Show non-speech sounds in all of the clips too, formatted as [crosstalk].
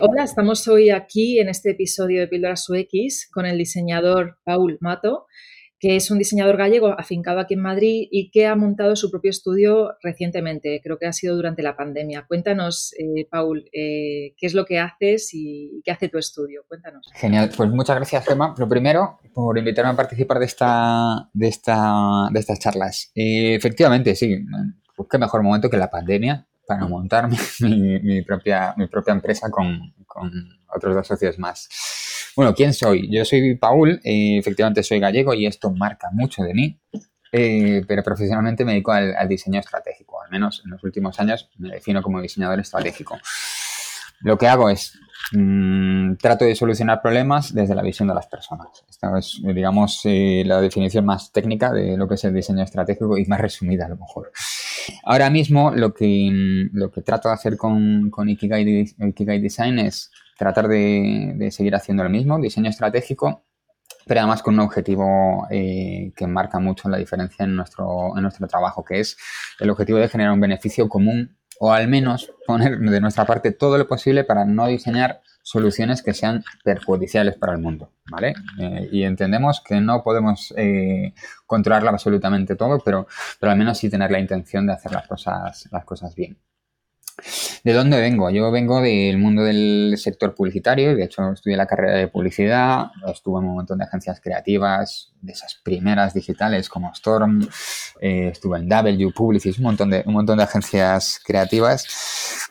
Hola, estamos hoy aquí en este episodio de Píldoras UX con el diseñador Paul Mato que es un diseñador gallego afincado aquí en Madrid y que ha montado su propio estudio recientemente, creo que ha sido durante la pandemia. Cuéntanos, eh, Paul, eh, qué es lo que haces y qué hace tu estudio. Cuéntanos. Genial, pues muchas gracias, Gemma. Lo primero, por invitarme a participar de, esta, de, esta, de estas charlas. Eh, efectivamente, sí, pues qué mejor momento que la pandemia para montar [laughs] mi, propia, mi propia empresa con, con otros dos socios más. Bueno, ¿quién soy? Yo soy Paul, eh, efectivamente soy gallego y esto marca mucho de mí, eh, pero profesionalmente me dedico al, diseño estratégico, al menos en los últimos años me defino como diseñador estratégico. Lo que hago es mm, trato de solucionar problemas desde la visión de las personas. Esta es, digamos, eh, la definición más técnica de lo que es el diseño estratégico y más resumida a lo mejor. Ahora mismo lo que, mm, lo que trato de hacer con, con Ikigai, Ikigai Design es tratar de, seguir haciendo lo mismo, diseño estratégico, pero además con un objetivo eh, que marca mucho la diferencia en nuestro, en nuestro trabajo, que es el objetivo de generar un beneficio común o al menos poner de nuestra parte todo lo posible para no diseñar soluciones que sean perjudiciales para el mundo, ¿vale? Eh, y entendemos que no podemos eh, controlarlo absolutamente todo, pero, pero al menos sí tener la intención de hacer las cosas, las cosas bien. ¿De dónde vengo? Yo vengo del mundo del sector publicitario, de hecho estudié la carrera de publicidad, estuve en un montón de agencias creativas, de esas primeras digitales como Storm, eh, estuve en W, Publicis, un montón, de, un montón de agencias creativas,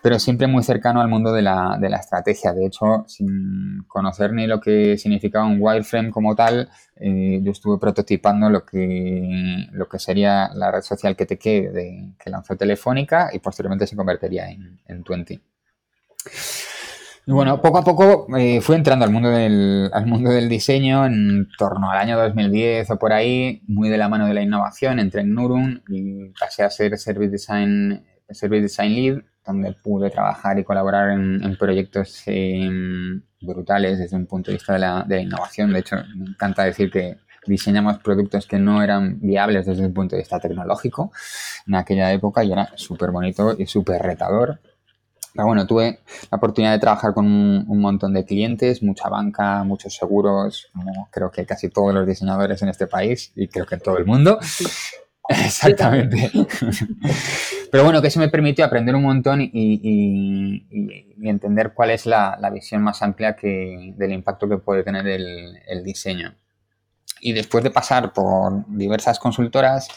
pero siempre muy cercano al mundo de la, de la estrategia. De hecho, sin conocer ni lo que significaba un wireframe como tal, eh, yo estuve prototipando lo que, lo que sería la red social que te quede que lanzó Telefónica y posteriormente se convertiría en, en 20. Bueno, poco a poco eh, fui entrando al mundo, del, al mundo del diseño en torno al año 2010 o por ahí, muy de la mano de la innovación, entré en Nurum y pasé a ser Service Design, Service Design Lead, donde pude trabajar y colaborar en, proyectos em, brutales desde un punto de vista de la, de innovación. De hecho, me encanta decir que diseñamos productos que no eran viables desde un punto de vista tecnológico en aquella época y era súper bonito y súper retador. Pero bueno, tuve la oportunidad de trabajar con un, montón de clientes, mucha banca, muchos seguros, como creo que casi todos los diseñadores en este país y creo que en todo el mundo. [laughs] Exactamente. [laughs] Pero bueno, que eso me permitió aprender un montón y, entender cuál es la, visión más amplia que, del impacto que puede tener el, diseño. Y después de pasar por diversas consultoras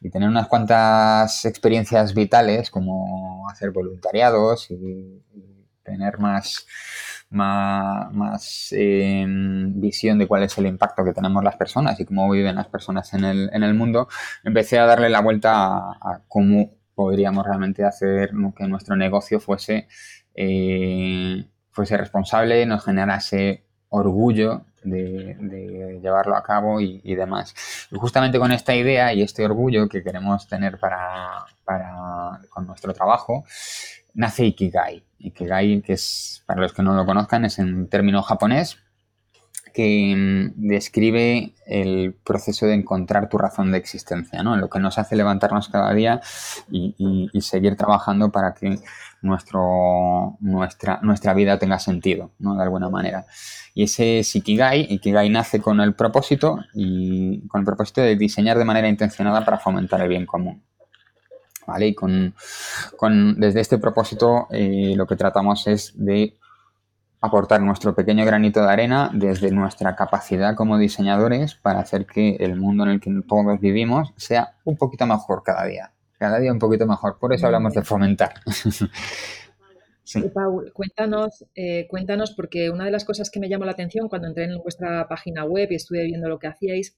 y tener unas cuantas experiencias vitales, como hacer voluntariados y tener más más, em, visión de cuál es el impacto que tenemos las personas y cómo viven las personas en el, en el mundo, empecé a darle la vuelta a, cómo podríamos realmente hacer que nuestro negocio fuese, eh, fuese responsable, nos generase orgullo de, llevarlo a cabo y, demás. Y justamente con esta idea y este orgullo que queremos tener para, para, con nuestro trabajo, nace Ikigai. Ikigai, que es, para los que no lo conozcan, es un término japonés que mm, describe el proceso de encontrar tu razón de existencia, ¿no? Lo que nos hace levantarnos cada día y, seguir trabajando para que nuestro, nuestra, nuestra vida tenga sentido, ¿no? De alguna manera. Y ese es Ikigai. Ikigai nace con el propósito y con el propósito de diseñar de manera intencionada para fomentar el bien común. ¿vale? Y con, desde este propósito eh, lo que tratamos es de aportar nuestro pequeño granito de arena desde nuestra capacidad como diseñadores para hacer que el mundo en el que todos vivimos sea un poquito mejor cada día. Cada día un poquito mejor. Por eso hablamos de fomentar. [laughs] Sí. Paul, cuéntanos, eh, cuéntanos, porque una de las cosas que me llamó la atención cuando entré en vuestra página web y estuve viendo lo que hacíais,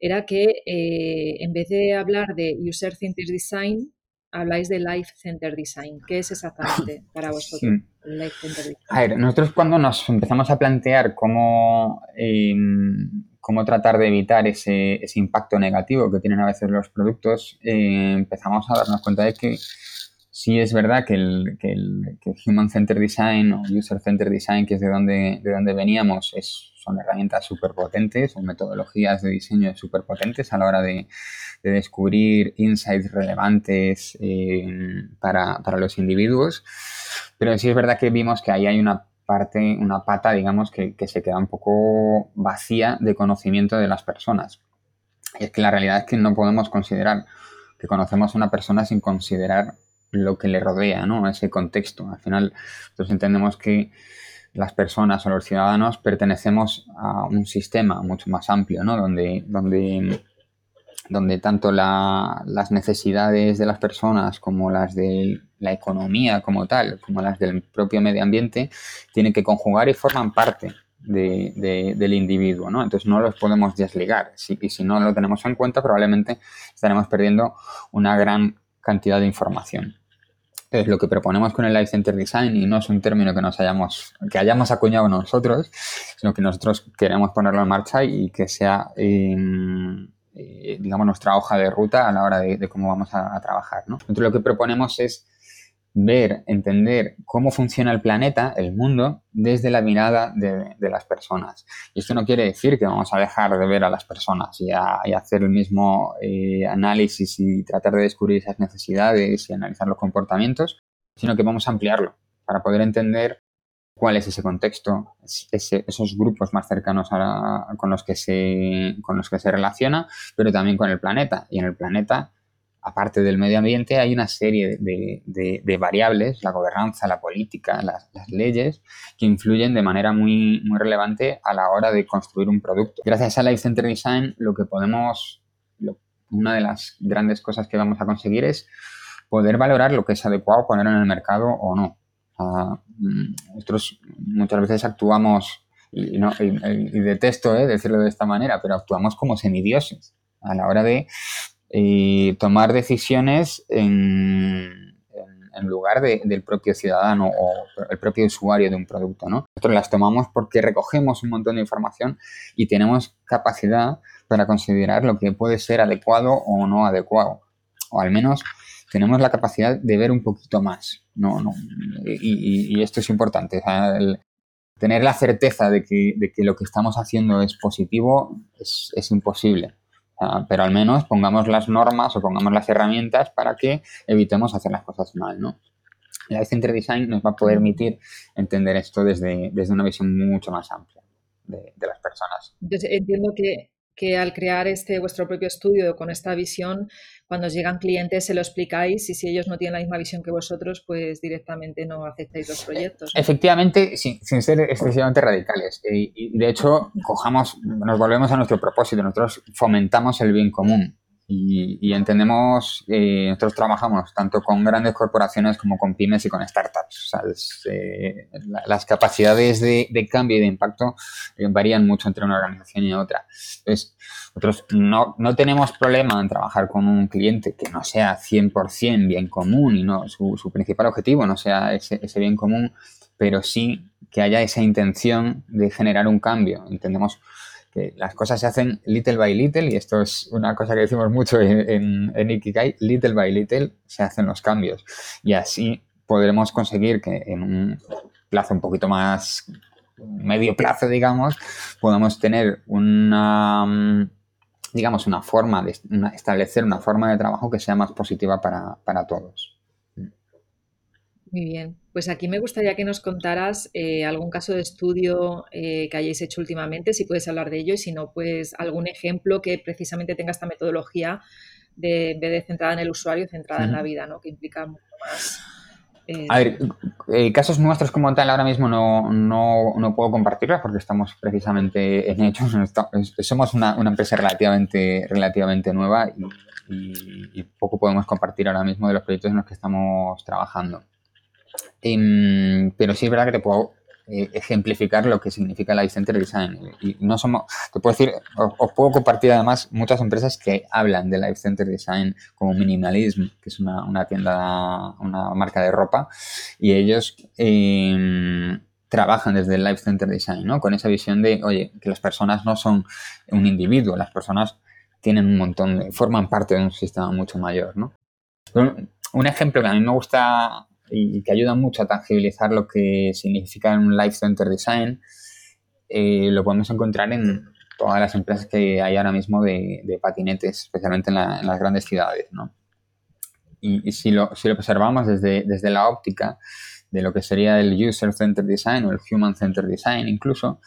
era que eh, en vez de hablar de User Centered Design, habláis de Life Center Design. ¿Qué es exactamente [laughs] para vosotros el Life Center Design? A ver, nosotros cuando nos empezamos a plantear cómo, em, cómo tratar de evitar ese, ese, impacto negativo que tienen a veces los productos, eh, empezamos a darnos cuenta de que sí es verdad que el, que el Human Center Design o User Center Design, que es de donde, de donde veníamos, es, son herramientas súper potentes, son metodologías de diseño súper potentes a la hora de, de descubrir insights relevantes eh, para, para, los individuos. Pero sí es verdad que vimos que ahí hay una parte, una pata, digamos, que, que se queda un poco vacía de conocimiento de las personas. Y es que la realidad es que no podemos considerar que conocemos a una persona sin considerar lo que le rodea, ¿no? Ese contexto. Al final, nosotros entendemos que las personas o los ciudadanos pertenecemos a un sistema mucho más amplio, ¿no? Donde, donde, donde tanto las necesidades de las personas como las de la economía como tal, como las del propio medio ambiente, tienen que conjugar y forman parte de, del individuo, ¿no? Entonces no los podemos desligar. y si no lo tenemos en cuenta, probablemente estaremos perdiendo una gran cantidad de información es lo que proponemos con el Life Center Design y no es un término que nos hayamos, que hayamos acuñado nosotros, sino que nosotros queremos ponerlo en marcha y que sea, em, eh, digamos, nuestra hoja de ruta a la hora de, cómo vamos a, trabajar. ¿no? Lo que proponemos es ver, entender cómo funciona el planeta, el mundo, desde la mirada de, las personas. Y esto no quiere decir que vamos a dejar de ver a las personas y, a, hacer el mismo eh, análisis y tratar de descubrir esas necesidades y analizar los comportamientos, sino que vamos a ampliarlo para poder entender cuál es ese contexto, esos grupos más cercanos con, los que se, con los que se relaciona, pero también con el planeta. Y en el planeta aparte del medio ambiente, hay una serie de, variables, la gobernanza, la política, las, leyes, que influyen de manera muy, muy relevante a la hora de construir un producto. Gracias a Life Center Design, lo que podemos, una de las grandes cosas que vamos a conseguir es poder valorar lo que es adecuado poner en el mercado o no. Mm, nosotros muchas veces actuamos, y, no, detesto eh, decirlo de esta manera, pero actuamos como semidioses a la hora de y tomar decisiones en, lugar del propio ciudadano o el propio usuario de un producto. ¿no? Nosotros las tomamos porque recogemos un montón de información y tenemos capacidad para considerar lo que puede ser adecuado o no adecuado. O al menos tenemos la capacidad de ver un poquito más. No, no. Y, esto es importante. tener la certeza de que, de que, lo que estamos haciendo es positivo es imposible. Ah, pero al menos pongamos las normas o pongamos las herramientas para que evitemos hacer las cosas mal, ¿no? El Center Design nos va a permitir entender esto desde, desde una visión mucho más amplia de, de las personas. Entonces, entiendo que que al crear este vuestro propio estudio con esta visión, cuando llegan clientes se lo explicáis y si ellos no tienen la misma visión que vosotros, pues directamente no aceptáis los proyectos. Efectivamente, sin, sin ser excesivamente radicales. Y, de hecho, cojamos, nos volvemos a nuestro propósito, nosotros fomentamos el bien común. Y, entendemos, eh, nosotros trabajamos tanto con grandes corporaciones como con pymes y con startups. Eh, las capacidades de, cambio y de impacto eh, varían mucho entre una organización y otra. Entonces, nosotros no, no, tenemos problema en trabajar con un cliente que no sea 100% bien común y no su, su principal objetivo no sea ese, ese bien común, pero sí que haya esa intención de generar un cambio. Entendemos que las cosas se hacen little by little y esto es una cosa que decimos mucho en, en, Ikigai, little by little se hacen los cambios y así podremos conseguir que en un plazo un poquito más medio plazo, digamos, podamos tener una digamos una forma de establecer una forma de trabajo que sea más positiva para, para todos. Muy bien. Pues aquí me gustaría que nos contaras eh, algún caso de estudio eh, que hayáis hecho últimamente, si puedes hablar de ello, y si no, pues algún ejemplo que precisamente tenga esta metodología de, en vez de centrada en el usuario, centrada en la vida, ¿no? Que implica mucho más. Eh, A ver, casos nuestros como tal ahora mismo no, no, no puedo compartirlos porque estamos precisamente en hechos. [laughs] Somos una, una empresa relativamente, relativamente nueva y, y poco podemos compartir ahora mismo de los proyectos en los que estamos trabajando. Em, pero sí es verdad que te puedo eh, ejemplificar lo que significa Life Center Design. Y no somos, te puedo decir, os, puedo compartir además muchas empresas que hablan de Life Center Design como Minimalism, que es una, una tienda, una marca de ropa, y ellos em, trabajan desde el Life Center Design, ¿no? Con esa visión de, oye, que las personas no son un individuo, las personas tienen un montón de, forman parte de un sistema mucho mayor, ¿no? Un ejemplo que a mí me gusta y que ayuda mucho a tangibilizar lo que significa un Life Center Design, eh, lo podemos encontrar en todas las empresas que hay ahora mismo de, patinetes, especialmente en, las grandes ciudades. ¿no? Y, si, lo, si, lo, observamos desde, desde la óptica de lo que sería el User Center Design o el Human Center Design incluso,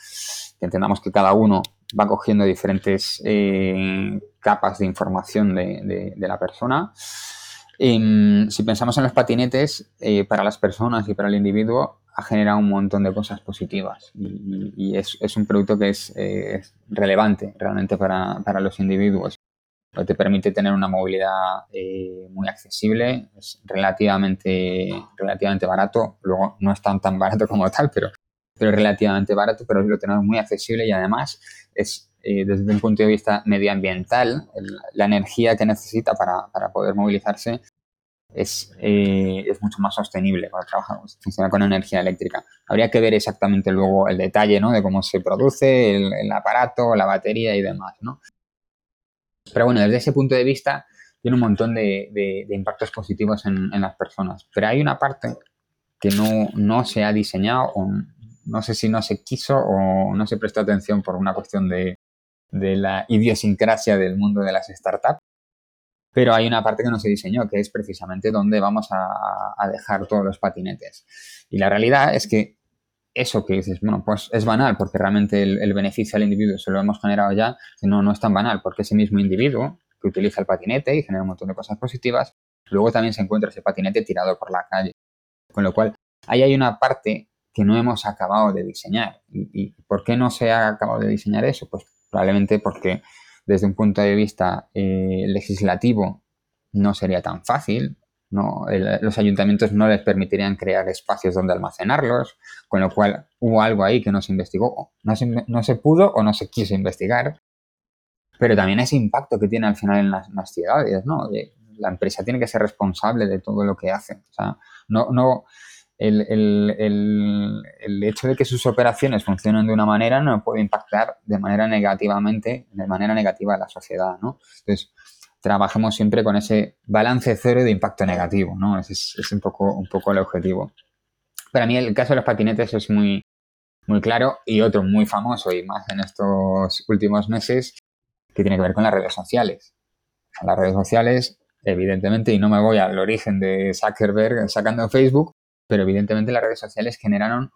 que entendamos que cada uno va cogiendo diferentes eh, capas de información de, de la persona, si pensamos en los patinetes, eh, para las personas y para el individuo ha generado un montón de cosas positivas y, es, un producto que es, relevante realmente para, los individuos. Te permite tener una movilidad eh, muy accesible, es relativamente, relativamente barato, luego no es tan, tan barato como tal, pero, pero relativamente barato, pero lo tenemos muy accesible y además es eh, desde un punto de vista medioambiental, la energía que necesita para, para poder movilizarse es, eh, es, mucho más sostenible para trabajar, funciona con energía eléctrica. Habría que ver exactamente luego el detalle ¿no? de cómo se produce el, aparato, la batería y demás. ¿no? Pero bueno, desde ese punto de vista tiene un montón de, de, impactos positivos en, en, las personas. Pero hay una parte que no, no se ha diseñado o no sé si no se quiso o no se prestó atención por una cuestión de, de la idiosincrasia del mundo de las startups. Pero hay una parte que no se diseñó, que es precisamente dónde vamos a, dejar todos los patinetes. Y la realidad es que eso que dices, bueno, pues es banal porque realmente el, beneficio al individuo se lo hemos generado ya, no, no es tan banal porque ese mismo individuo que utiliza el patinete y genera un montón de cosas positivas, luego también se encuentra ese patinete tirado por la calle. Con lo cual, ahí hay una parte que no hemos acabado de diseñar. ¿Y, y por qué no se ha acabado de diseñar eso? Pues Probablemente porque desde un punto de vista eh, legislativo no sería tan fácil, no, los ayuntamientos no les permitirían crear espacios donde almacenarlos, con lo cual hubo algo ahí que no se investigó, no se, no se pudo o no se quiso investigar. Pero también ese impacto que tiene al final en las, ciudades, ¿no? la empresa tiene que ser responsable de todo lo que hace. O sea, no, no, el, hecho de que sus operaciones funcionen de una manera no puede impactar de manera negativamente, de manera negativa a la sociedad, ¿no? Entonces, trabajemos siempre con ese balance cero de impacto negativo, ¿no? Ese es, un, poco, un poco el objetivo. Para mí el caso de los patinetes es muy, muy claro y otro muy famoso y más en estos últimos meses que tiene que ver con las redes sociales. Las redes sociales, evidentemente, y no me voy al origen de Zuckerberg sacando Facebook, pero evidentemente las redes sociales generaron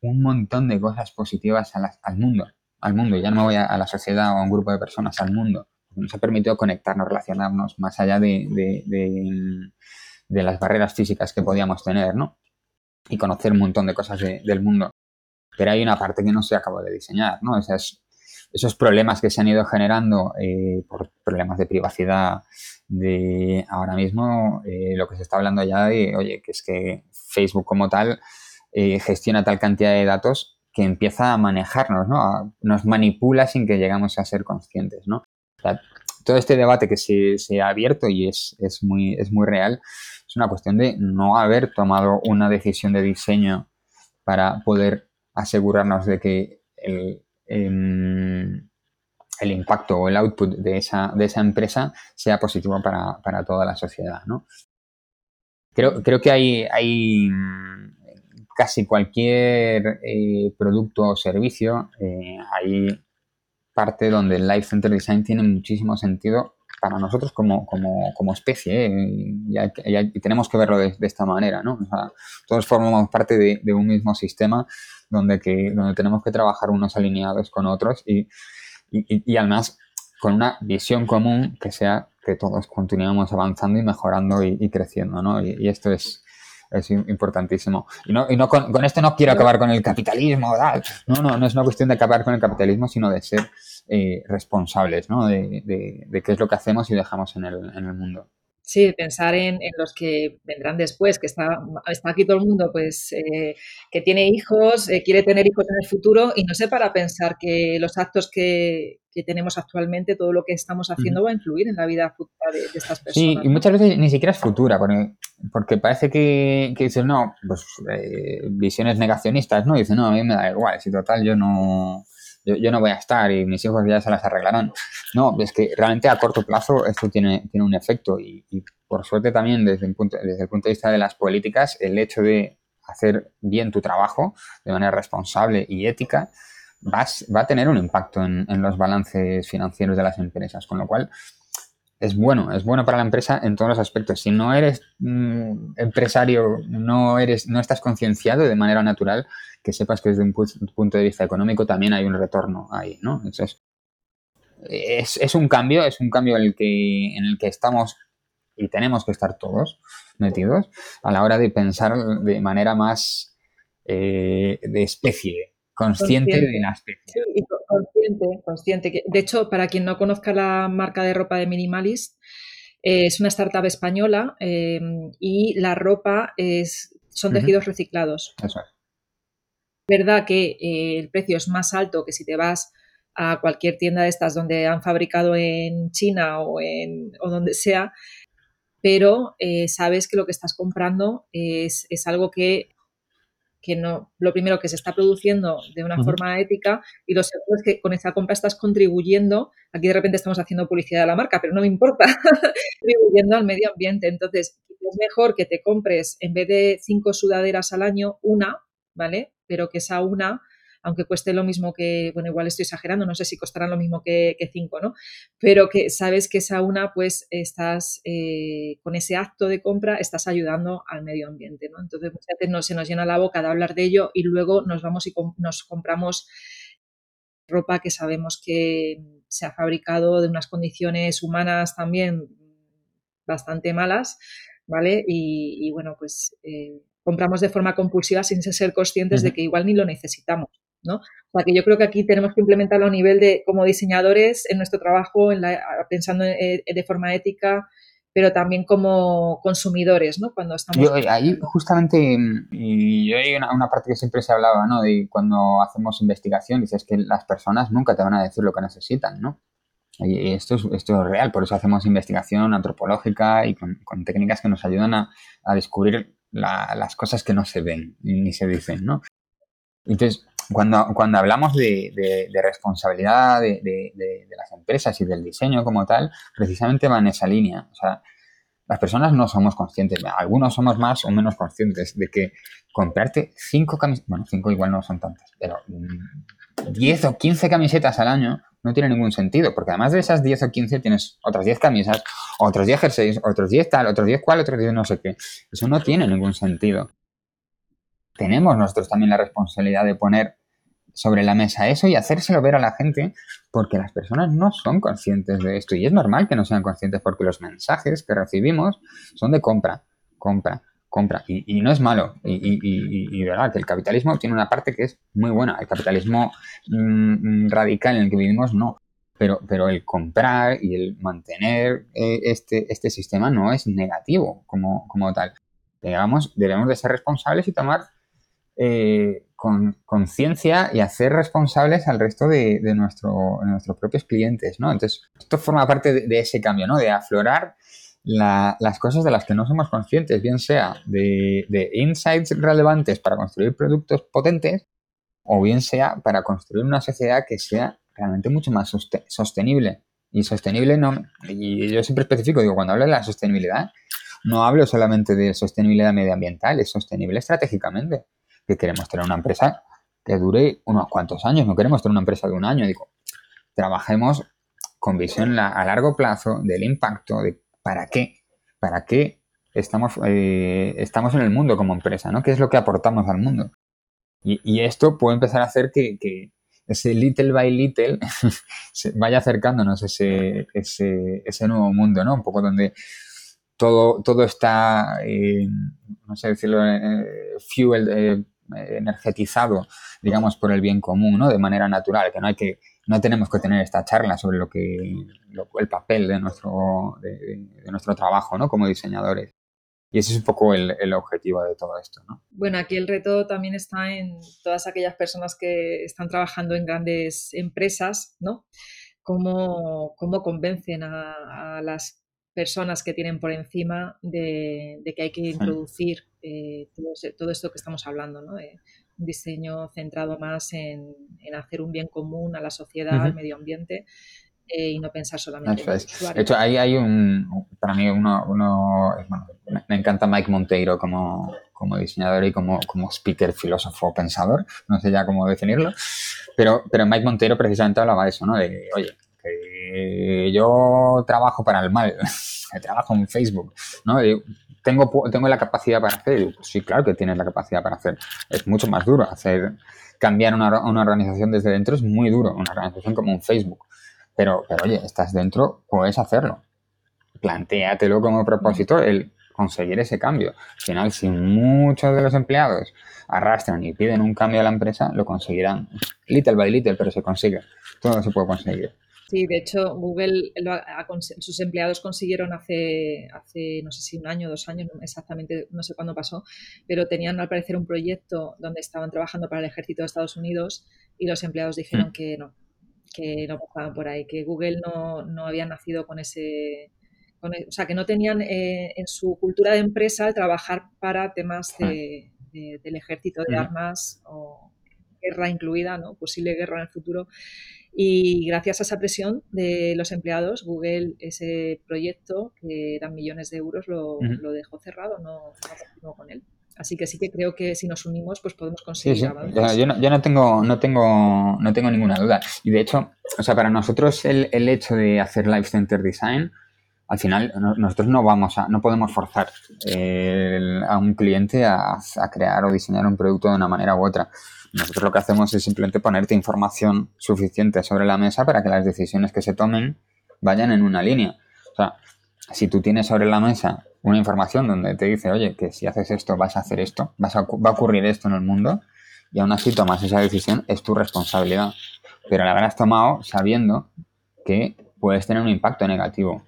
un montón de cosas positivas al mundo, al mundo, ya no voy a, la sociedad o a un grupo de personas, al mundo. Nos ha permitido conectarnos, relacionarnos más allá de, las barreras físicas que podíamos tener, ¿no? Y conocer un montón de cosas del mundo. Pero hay una parte que no se acabó de diseñar, ¿no? Esos problemas que se han ido generando eh, por problemas de privacidad, de ahora mismo eh, lo que se está hablando ya de, oye, que es que Facebook como tal eh, gestiona tal cantidad de datos que empieza a manejarnos, ¿no? nos manipula sin que llegamos a ser conscientes, ¿no? todo este debate que se, ha abierto y es, es, muy, es muy real es una cuestión de no haber tomado una decisión de diseño para poder asegurarnos de que el, em, el impacto o el output de esa, de esa empresa sea positivo para, toda la sociedad. ¿no? Creo, creo que hay, hay mm, casi cualquier eh, producto o servicio, eh, hay parte donde el Life Center Design tiene muchísimo sentido para nosotros como, especie, ¿eh? y, tenemos que verlo de, esta manera, ¿no? todos formamos parte de, de, un mismo sistema donde, que, donde tenemos que trabajar unos alineados con otros y, y, además con una visión común que sea que todos continuemos avanzando y mejorando y, creciendo, ¿no? Y, esto es, importantísimo. Y no, y no con, esto no quiero acabar con el capitalismo, no, no, no es una cuestión de acabar con el capitalismo, sino de ser eh, responsables, ¿no? De, de, qué es lo que hacemos y dejamos en el, en el mundo. Sí, pensar en, los que vendrán después, que está, está aquí todo el mundo, pues eh, que tiene hijos, eh, quiere tener hijos en el futuro y no sé para pensar que los actos que, tenemos actualmente, todo lo que estamos haciendo va a influir en la vida futura de, estas personas. Sí, y muchas veces ni siquiera es futura, porque, porque parece que, que dices, no, pues eh, visiones negacionistas, ¿no? Y dices, no, a mí me da igual, si total yo no yo, no voy a estar y mis hijos ya se las arreglarán. No, es que realmente a corto plazo esto tiene, tiene un efecto y, por suerte también desde el, punto, desde el punto de vista de las políticas, el hecho de hacer bien tu trabajo de manera responsable y ética vas, va a tener un impacto en, en los balances financieros de las empresas, con lo cual es bueno, es bueno para la empresa en todos los aspectos. Si no eres mm, empresario, no eres, no estás concienciado de manera natural, que sepas que desde un punto de vista económico también hay un retorno ahí, ¿no? Entonces, es, es un cambio, es un cambio en el que, en el que estamos y tenemos que estar todos metidos a la hora de pensar de manera más eh, de especie, consciente, de la especie. Consciente, consciente. De hecho, para quien no conozca la marca de ropa de Minimalist, eh, es una startup española em, y la ropa es, son tejidos reciclados. Eso es. Verdad que eh, el precio es más alto que si te vas a cualquier tienda de estas donde han fabricado en China o, en, o donde sea, pero eh, sabes que lo que estás comprando es, es algo que que no, lo primero que se está produciendo de una forma ética y lo segundo es que con esa compra estás contribuyendo, aquí de repente estamos haciendo publicidad de la marca, pero no me importa, [laughs] contribuyendo al medio ambiente. Entonces, es mejor que te compres en vez de cinco sudaderas al año, una, ¿vale? Pero que esa una aunque cueste lo mismo que, bueno, igual estoy exagerando, no sé si costarán lo mismo que, cinco, ¿no? Pero que sabes que esa una, pues estás, eh, con ese acto de compra, estás ayudando al medio ambiente, ¿no? Entonces muchas veces no, se nos llena la boca de hablar de ello y luego nos vamos y nos compramos ropa que sabemos que se ha fabricado de unas condiciones humanas también bastante malas, ¿vale? Y, bueno, pues eh, compramos de forma compulsiva sin ser conscientes de que igual ni lo necesitamos. ¿No? O sea, que yo creo que aquí tenemos que implementarlo a nivel de, como diseñadores, en nuestro trabajo, en la, pensando eh, de forma ética, pero también como consumidores, ¿no? Cuando estamos... Yo, ahí justamente, y hay una, una, parte que siempre se hablaba, ¿no? De cuando hacemos investigación, dices que las personas nunca te van a decir lo que necesitan, ¿no? Y esto es, esto es real, por eso hacemos investigación antropológica y con, técnicas que nos ayudan a, a descubrir las cosas que no se ven ni se dicen, ¿no? Entonces, cuando, cuando hablamos de, de, responsabilidad de, de, las empresas y del diseño como tal, precisamente va en esa línea. O sea, las personas no somos conscientes, algunos somos más o menos conscientes de que comprarte cinco camisetas, bueno, cinco igual no son tantas, pero 10 o 15 camisetas al año no tiene ningún sentido, porque además de esas 10 o 15 tienes otras 10 camisas, otros 10 jerseys, otros 10 tal, otros 10 cual, otros 10 no sé qué. Eso no tiene ningún sentido tenemos nosotros también la responsabilidad de poner sobre la mesa eso y hacérselo ver a la gente porque las personas no son conscientes de esto. Y es normal que no sean conscientes porque los mensajes que recibimos son de compra, compra, compra. Y, no es malo. Y, y, verdad que el capitalismo tiene una parte que es muy buena, el capitalismo mm, radical en el que vivimos no, pero, pero el comprar y el mantener eh, este, este sistema no es negativo como, como tal. Digamos, debemos de ser responsables y tomar eh, con conciencia y hacer responsables al resto de, nuestro, nuestros propios clientes, ¿no? Entonces, esto forma parte de, ese cambio, ¿no? De aflorar las cosas de las que no somos conscientes, bien sea de, insights relevantes para construir productos potentes o bien sea para construir una sociedad que sea realmente mucho más sostenible. Y sostenible no, y yo siempre especifico, digo, cuando hablo de la sostenibilidad, no hablo solamente de sostenibilidad medioambial, es sostenible estratégicamente que queremos tener una empresa que dure unos cuantos años, no queremos tener una empresa de un año, digo, trabajemos con visión a largo plazo del impacto, de para qué, para qué estamos, eh, estamos en el mundo como empresa, ¿no? ¿Qué es lo que aportamos al mundo? Y, esto puede empezar a hacer que, ese little by little [laughs] vaya acercándonos ese, ese, ese nuevo mundo, ¿no? Un poco donde todo, todo está, eh, no sé decirlo, eh, fuel, eh, energetizado, digamos, por el bien común, ¿no? De manera natural, que no hay que no tenemos que tener esta charla sobre lo que el papel de nuestro, de, nuestro trabajo ¿no? como diseñadores. Y ese es un poco el, el, objetivo de todo esto. ¿no? Bueno, aquí el reto también está en todas aquellas personas que están trabajando en grandes empresas, ¿no? Cómo, cómo convencen a, a, las personas que tienen por encima de, de que hay que introducir eh, todo, todo, esto que estamos hablando, ¿no? Eh, un diseño centrado más en, en, hacer un bien común a la sociedad, uh -huh. al medio ambiente eh, y no pensar solamente en usuario. De hecho, ahí hay un, para mí uno, uno bueno, me encanta Mike Monteiro como, como diseñador y como, como speaker, filósofo, pensador, no sé ya cómo definirlo, pero, pero Mike Monteiro precisamente hablaba de eso, ¿no? De, oye, yo trabajo para el mal, [laughs] trabajo en Facebook, ¿no? tengo, tengo la capacidad para hacer, sí, claro que tienes la capacidad para hacer, es mucho más duro hacer, cambiar una, una organización desde dentro es muy duro, una organización como un Facebook, pero, pero oye, estás dentro, puedes hacerlo, plantéatelo como propósito el conseguir ese cambio. Al final, si muchos de los empleados arrastran y piden un cambio a la empresa, lo conseguirán. Little by little, pero se consigue. Todo se puede conseguir. Sí, de hecho, Google, lo ha, sus empleados consiguieron hace, hace, no sé si un año, dos años, exactamente, no sé cuándo pasó, pero tenían al parecer un proyecto donde estaban trabajando para el ejército de Estados Unidos y los empleados dijeron mm. que no, que no pasaban por ahí, que Google no, no había nacido con ese, con, o sea, que no tenían eh, en su cultura de empresa el trabajar para temas de, de, del ejército de mm. armas o guerra incluida, ¿no? posible guerra en el futuro. Y gracias a esa presión de los empleados, Google ese proyecto, que eran millones de euros, lo, uh -huh. lo dejó cerrado, no, con él. Así que sí que creo que si nos unimos, pues podemos conseguir sí, yo, no, yo, no, tengo, no tengo, no tengo ninguna duda. Y de hecho, o sea, para nosotros el, el hecho de hacer Life Center Design, al final nosotros no vamos a, no podemos forzar a un cliente a, crear o diseñar un producto de una manera u otra. Nosotros lo que hacemos es simplemente ponerte información suficiente sobre la mesa para que las decisiones que se tomen vayan en una línea. O sea, si tú tienes sobre la mesa una información donde te dice, oye, que si haces esto vas a hacer esto, vas a, va a ocurrir esto en el mundo, y aún así tomas esa decisión, es tu responsabilidad. Pero la habrás tomado sabiendo que puedes tener un impacto negativo.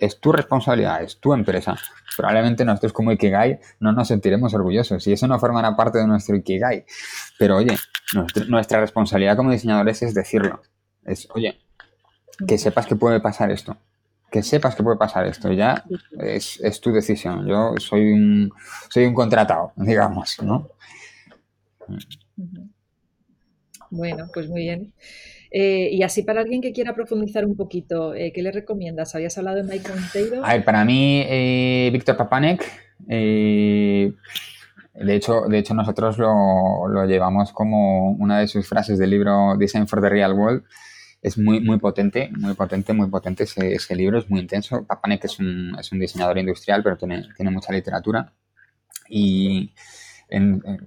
Es tu responsabilidad, es tu empresa. Probablemente nosotros como Ikigai no nos sentiremos orgullosos y eso no formará parte de nuestro Ikigai. Pero oye, nuestra, nuestra responsabilidad como diseñadores es decirlo. Es, oye, que sepas que puede pasar esto. Que sepas que puede pasar esto. Ya es, es tu decisión. Yo soy un, soy un contratado, digamos, ¿no? Bueno, pues muy bien. Eh, y así para alguien que quiera profundizar un poquito, eh, ¿qué le recomiendas? ¿Habías hablado de Mike Monteiro? A ver, para mí, eh, Víctor Papanek, eh, de, hecho, de hecho nosotros lo, lo, llevamos como una de sus frases del libro Design for the Real World. Es muy, muy potente, muy potente, muy potente ese, ese libro, es muy intenso. Papanek es un, es un diseñador industrial, pero tiene, tiene mucha literatura. Y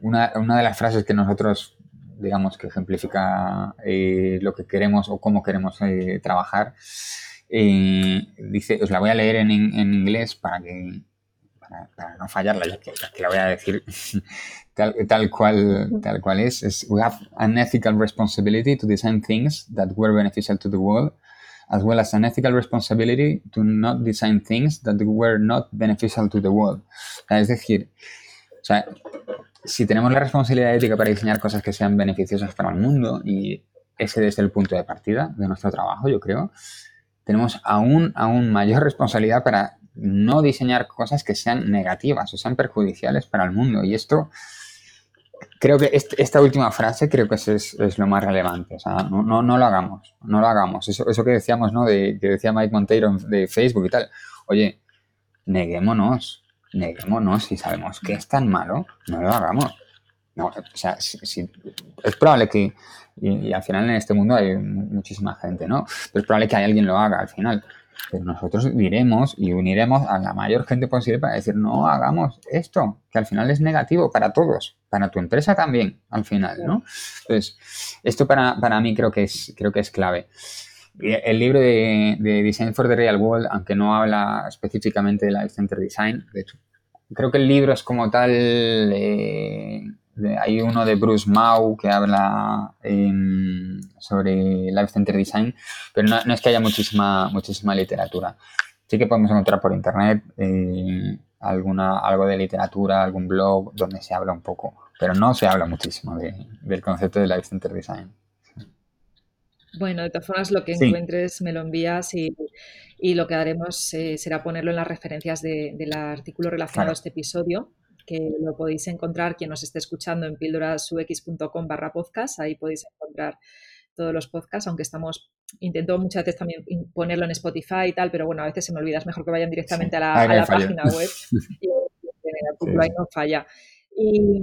una, una de las frases que nosotros digamos, que ejemplifica eh, lo que queremos o cómo queremos eh, trabajar. Eh, dice, os la voy a leer en, en inglés para que para, no fallarla, ya que, la voy a decir [laughs] tal, tal, cual, tal cual es. We have an ethical responsibility to design things that were beneficial to the world, as well as an ethical responsibility to not design things that were not beneficial to the world. Es decir, o sea, si tenemos la responsabilidad ética para diseñar cosas que sean beneficiosas para el mundo, y ese es el punto de partida de nuestro trabajo, yo creo, tenemos aún, aún mayor responsabilidad para no diseñar cosas que sean negativas o sean perjudiciales para el mundo. Y esto, creo que esta última frase creo que es, es, es, lo más relevante. O sea, no, no, no lo hagamos, no lo hagamos. Eso, eso que decíamos, ¿no? De, que decía Mike Monteiro de Facebook y tal. Oye, neguémonos, neguémonos si sabemos que es tan malo, no lo hagamos. No, o sea, si, si, es probable que, y, al final en este mundo hay muchísima gente, ¿no? Pero es probable que alguien lo haga al final. Pero nosotros diremos y uniremos a la mayor gente posible para decir, no hagamos esto, que al final es negativo para todos, para tu empresa también, al final, ¿no? Entonces, esto para, para mí creo que es, creo que es clave. El libro de, de, Design for the Real World, aunque no habla específicamente de Life Center Design, de hecho, creo que el libro es como tal, eh, hay uno de Bruce Mau que habla sobre Life Center Design, pero no, es que haya muchísima, muchísima literatura. Sí que podemos encontrar por internet eh, alguna, algo de literatura, algún blog donde se habla un poco, pero no se habla muchísimo del concepto de Life Center Design. Bueno, de todas formas, lo que encuentres me lo envías y, lo que haremos eh, será ponerlo en las referencias del artículo relacionado a este episodio que lo podéis encontrar quien nos esté escuchando en píldorasux.com barra podcast. Ahí podéis encontrar todos los podcasts, aunque estamos, intento muchas veces también ponerlo en Spotify y tal, pero bueno, a veces se me olvida, es mejor que vayan directamente a la, página web [laughs] y, el artículo ahí no falla. Y,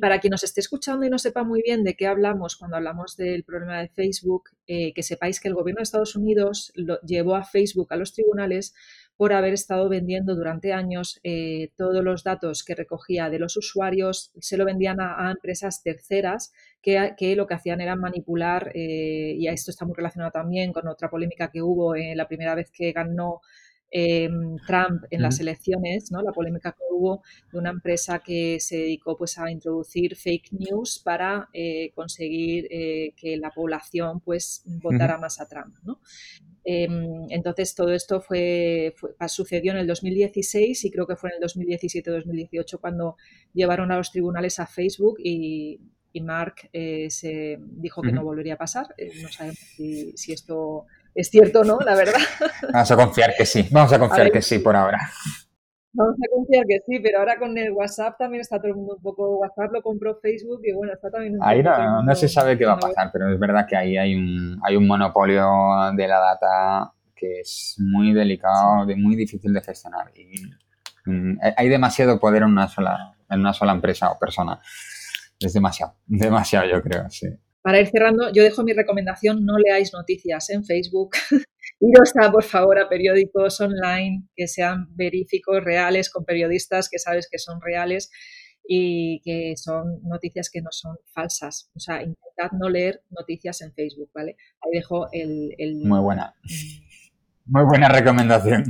para quien nos esté escuchando y no sepa muy bien de qué hablamos cuando hablamos del problema de Facebook, eh, que sepáis que el gobierno de Estados Unidos lo, llevó a Facebook a los tribunales por haber estado vendiendo durante años eh, todos los datos que recogía de los usuarios, se lo vendían a, empresas terceras que, lo que hacían era manipular, eh, y esto está muy relacionado también con otra polémica que hubo en la primera vez que ganó eh, Trump en las elecciones, ¿no? la polémica que hubo de una empresa que se dedicó pues, a introducir fake news para conseguir que la población pues, votara más a Trump. ¿no? Em, entonces, todo esto fue, sucedió en el 2016 y creo que fue en el 2017-2018 cuando llevaron a los tribunales a Facebook y, Mark eh, se dijo que no volvería a pasar. Eh, no sabemos si, esto es cierto o no, la verdad. Vamos a confiar que sí, vamos a confiar que sí por ahora. Vamos a confiar que sí, pero ahora con el WhatsApp también está todo el mundo un poco. WhatsApp lo compró Facebook y bueno, está también. ahí no, se sabe qué va a pasar, pero es verdad que ahí hay un, hay un monopolio de la data que es muy delicado, de muy difícil de gestionar. Y, mm, hay demasiado poder en una sola, en una sola empresa o persona. Es demasiado, demasiado, yo creo, sí. Para ir cerrando, yo dejo mi recomendación: no leáis noticias en Facebook. [laughs] iros a, por favor, a periódicos online que sean veríficos, reales, con periodistas que sabes que son reales y que son noticias que no son falsas. O sea, intentad no leer noticias en Facebook, ¿vale? Ahí dejo el... Muy buena. Mm. Muy buena recomendación.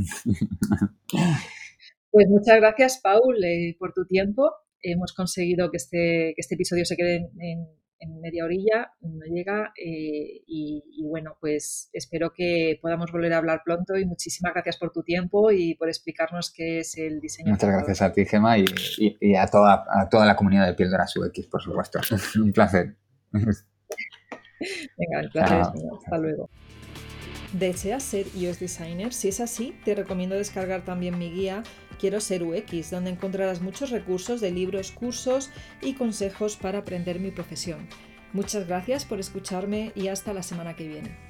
Pues muchas gracias, Paul, eh, por tu tiempo. Hemos conseguido que este, que este episodio se quede en en media orilla, no llega eh, y, bueno, pues espero que podamos volver a hablar pronto y muchísimas gracias por tu tiempo y por explicarnos qué es el diseño. Muchas gracias a ti, Gema, y, a, toda, a toda la comunidad de Píldora UX, por supuesto. [laughs] un placer. [laughs] Venga, el placer es mío. Hasta luego. ¿Deseas ser iOS Designer? Si es así, te recomiendo descargar también mi guía Quiero ser UX, donde encontrarás muchos recursos de libros, cursos y consejos para aprender mi profesión. Muchas gracias por escucharme y hasta la semana que viene.